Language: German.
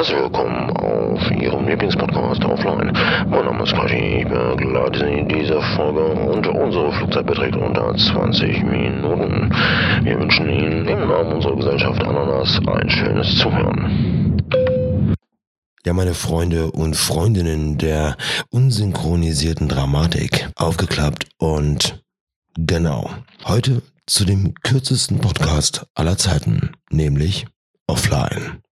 Herzlich willkommen auf Ihrem Lieblingspodcast Offline. Mein Name ist Kashi, ich begleite Sie in dieser Folge und unsere Flugzeit beträgt unter 20 Minuten. Wir wünschen Ihnen im Namen unserer Gesellschaft Ananas ein schönes Zuhören. Ja, meine Freunde und Freundinnen der unsynchronisierten Dramatik aufgeklappt und genau. Heute zu dem kürzesten Podcast aller Zeiten, nämlich Offline.